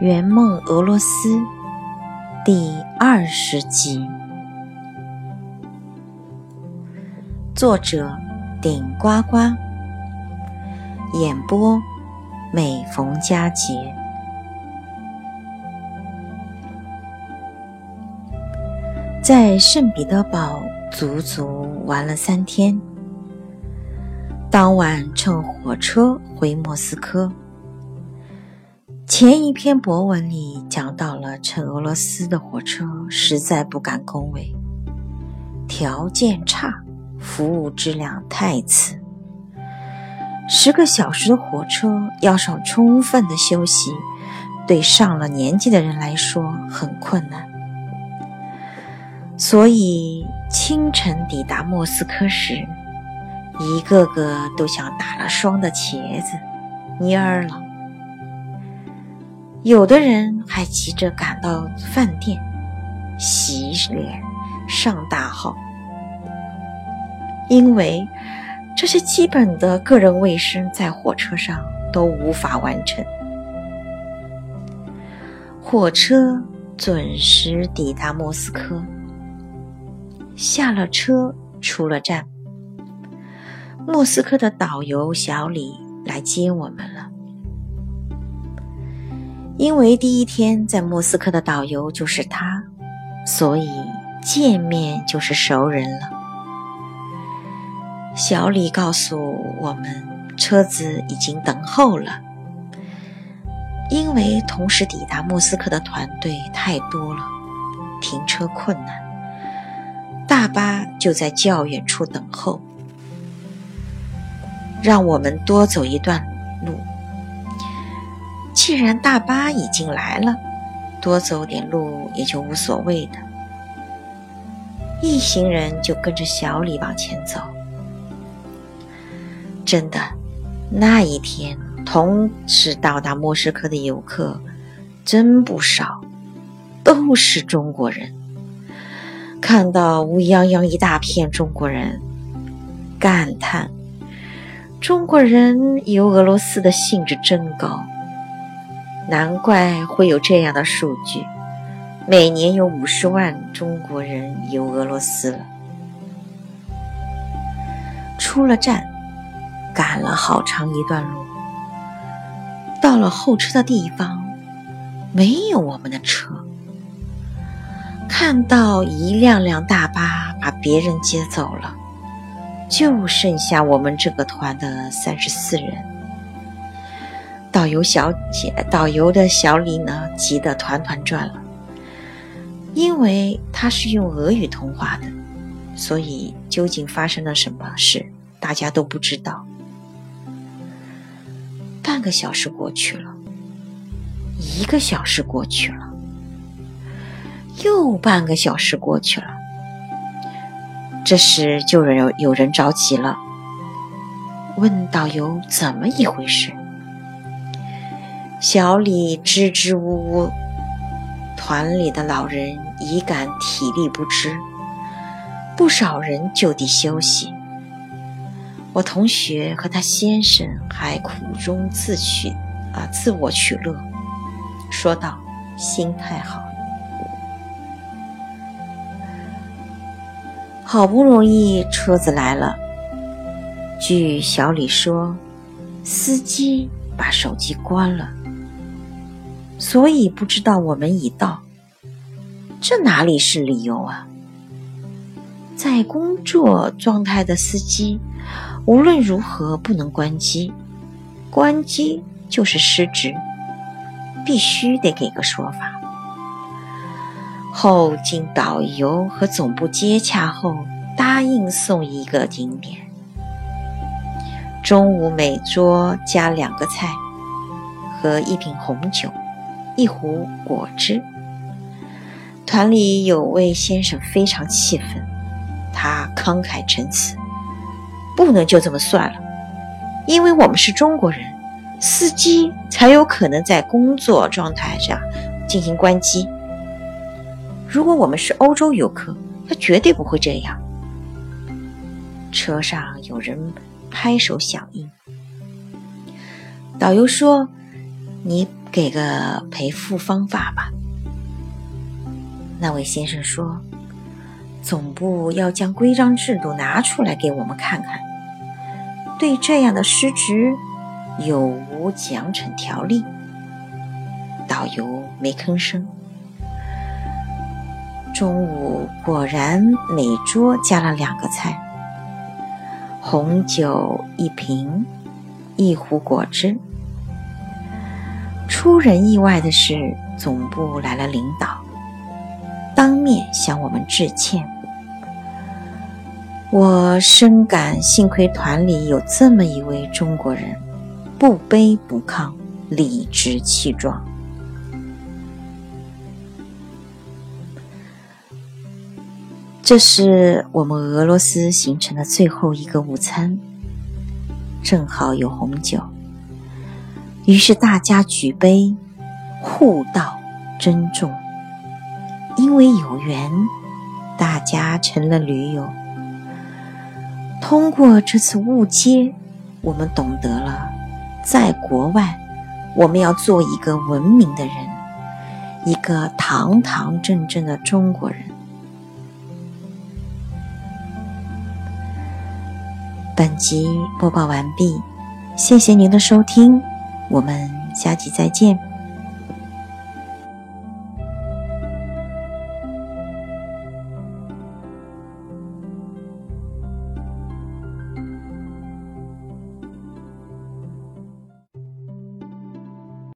圆梦俄罗斯第二十集，作者顶呱呱，演播每逢佳节。在圣彼得堡足足玩了三天，当晚乘火车回莫斯科。前一篇博文里讲到了乘俄罗斯的火车实在不敢恭维，条件差，服务质量太次。十个小时的火车要上充分的休息，对上了年纪的人来说很困难。所以清晨抵达莫斯科时，一个个都像打了霜的茄子，蔫儿了。有的人还急着赶到饭店洗脸、上大号，因为这些基本的个人卫生在火车上都无法完成。火车准时抵达莫斯科，下了车，出了站，莫斯科的导游小李来接我们了。因为第一天在莫斯科的导游就是他，所以见面就是熟人了。小李告诉我们，车子已经等候了，因为同时抵达莫斯科的团队太多了，停车困难，大巴就在较远处等候，让我们多走一段路。既然大巴已经来了，多走点路也就无所谓的。一行人就跟着小李往前走。真的，那一天同时到达莫斯科的游客真不少，都是中国人。看到乌泱泱一大片中国人，感叹：中国人游俄罗斯的兴致真高。难怪会有这样的数据，每年有五十万中国人游俄罗斯了。出了站，赶了好长一段路，到了候车的地方，没有我们的车。看到一辆辆大巴把别人接走了，就剩下我们这个团的三十四人。导游小姐，导游的小李呢，急得团团转了，因为他是用俄语通话的，所以究竟发生了什么事，大家都不知道。半个小时过去了，一个小时过去了，又半个小时过去了，这时就有有人着急了，问导游怎么一回事。小李支支吾吾，团里的老人已感体力不支，不少人就地休息。我同学和他先生还苦中自取，啊，自我取乐，说道：“心态好，好不容易车子来了。”据小李说，司机把手机关了。所以不知道我们已到，这哪里是理由啊？在工作状态的司机，无论如何不能关机，关机就是失职，必须得给个说法。后经导游和总部接洽后，答应送一个景点。中午每桌加两个菜和一瓶红酒。一壶果汁。团里有位先生非常气愤，他慷慨陈词：“不能就这么算了，因为我们是中国人，司机才有可能在工作状态下进行关机。如果我们是欧洲游客，他绝对不会这样。”车上有人拍手响应。导游说：“你。”给个赔付方法吧。那位先生说：“总部要将规章制度拿出来给我们看看，对这样的失职有无奖惩条例？”导游没吭声。中午果然每桌加了两个菜，红酒一瓶，一壶果汁。出人意外的是，总部来了领导，当面向我们致歉。我深感幸亏团里有这么一位中国人，不卑不亢，理直气壮。这是我们俄罗斯行程的最后一个午餐，正好有红酒，于是大家举杯，互道珍重。因为有缘，大家成了驴友。通过这次误接，我们懂得了，在国外，我们要做一个文明的人，一个堂堂正正的中国人。本集播报完毕，谢谢您的收听，我们下期再见。